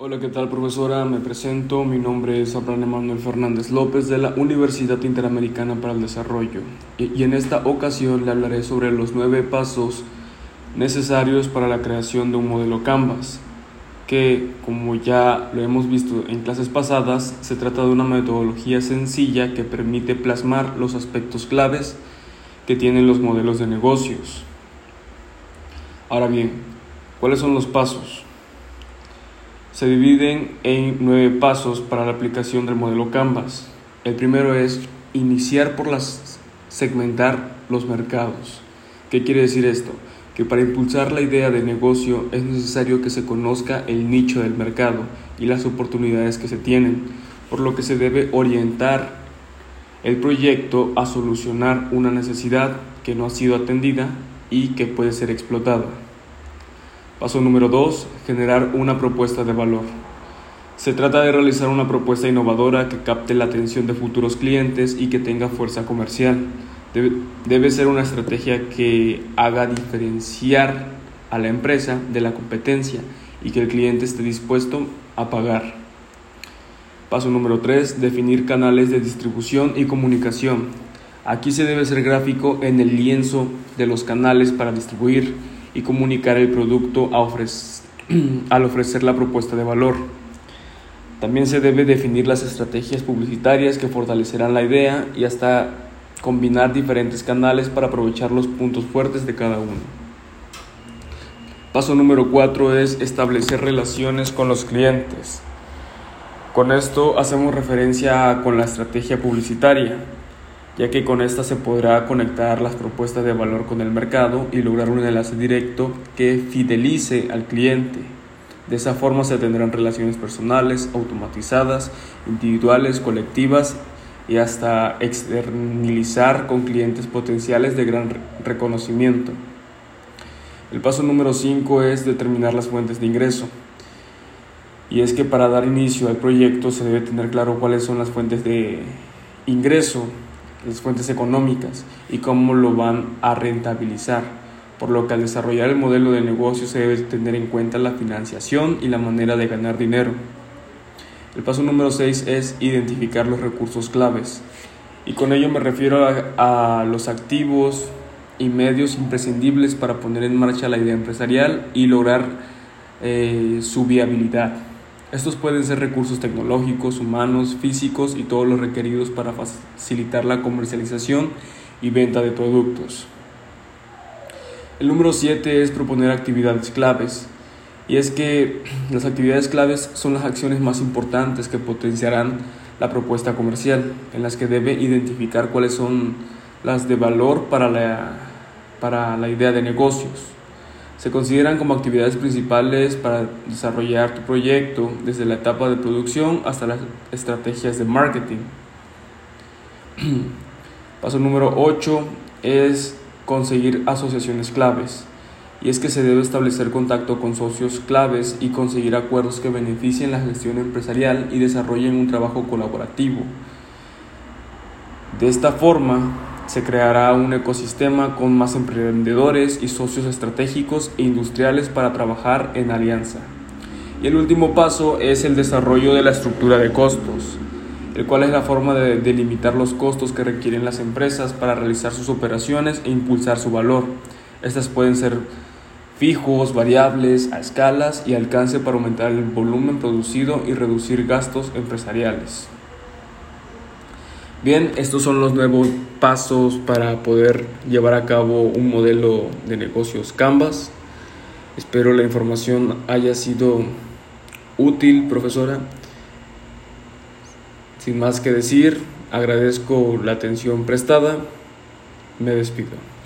Hola, ¿qué tal profesora? Me presento, mi nombre es Abraham Emanuel Fernández López de la Universidad Interamericana para el Desarrollo y, en esta ocasión le hablaré sobre los nueve pasos necesarios para la creación de un modelo Canvas, que como ya lo hemos visto en clases pasadas, se trata de una metodología sencilla que permite plasmar los aspectos claves que tienen los modelos de negocios. Ahora bien, ¿cuáles son los pasos? Se dividen en nueve pasos para la aplicación del modelo Canvas. El primero es iniciar por las segmentar los mercados. ¿Qué quiere decir esto? Que para impulsar la idea de negocio es necesario que se conozca el nicho del mercado y las oportunidades que se tienen, por lo que se debe orientar el proyecto a solucionar una necesidad que no ha sido atendida y que puede ser explotada. Paso número 2. Generar una propuesta de valor. Se trata de realizar una propuesta innovadora que capte la atención de futuros clientes y que tenga fuerza comercial. Debe, ser una estrategia que haga diferenciar a la empresa de la competencia y que el cliente esté dispuesto a pagar. Paso número 3. Definir canales de distribución y comunicación. Aquí se debe ser gráfico en el lienzo de los canales para distribuir y comunicar el producto al ofrecer la propuesta de valor. También se debe definir las estrategias publicitarias que fortalecerán la idea y hasta combinar diferentes canales para aprovechar los puntos fuertes de cada uno. Paso número 4 es establecer relaciones con los clientes. Con esto hacemos referencia con la estrategia publicitaria ya que con esta se podrá conectar las propuestas de valor con el mercado y lograr un enlace directo que fidelice al cliente. De esa forma se tendrán relaciones personales, automatizadas, individuales, colectivas y hasta externalizar con clientes potenciales de gran reconocimiento. El paso número 5 es determinar las fuentes de ingreso. Y es que para dar inicio al proyecto se debe tener claro cuáles son las fuentes de ingreso las fuentes económicas y cómo lo van a rentabilizar, por lo que al desarrollar el modelo de negocio se debe tener en cuenta la financiación y la manera de ganar dinero. El paso número 6 es identificar los recursos claves y con ello me refiero a, los activos y medios imprescindibles para poner en marcha la idea empresarial y lograr eh, su viabilidad. Estos pueden ser recursos tecnológicos, humanos, físicos y todos los requeridos para facilitar la comercialización y venta de productos. El número 7 es proponer actividades claves. Y es que las actividades claves son las acciones más importantes que potenciarán la propuesta comercial, en las que debe identificar cuáles son las de valor para la, para la idea de negocios se consideran como actividades principales para desarrollar tu proyecto desde la etapa de producción hasta las estrategias de marketing. Paso número 8 es conseguir asociaciones claves. Y es que se debe establecer contacto con socios claves y conseguir acuerdos que beneficien la gestión empresarial y desarrollen un trabajo colaborativo. De esta forma, se creará un ecosistema con más emprendedores y socios estratégicos e industriales para trabajar en alianza. Y el último paso es el desarrollo de la estructura de costos, el cual es la forma de delimitar los costos que requieren las empresas para realizar sus operaciones e impulsar su valor. Estas pueden ser fijos, variables, a escalas y alcance para aumentar el volumen producido y reducir gastos empresariales. Bien, estos son los nuevos pasos para poder llevar a cabo un modelo de negocios Canvas. Espero la información haya sido útil, profesora. Sin más que decir, agradezco la atención prestada. Me despido.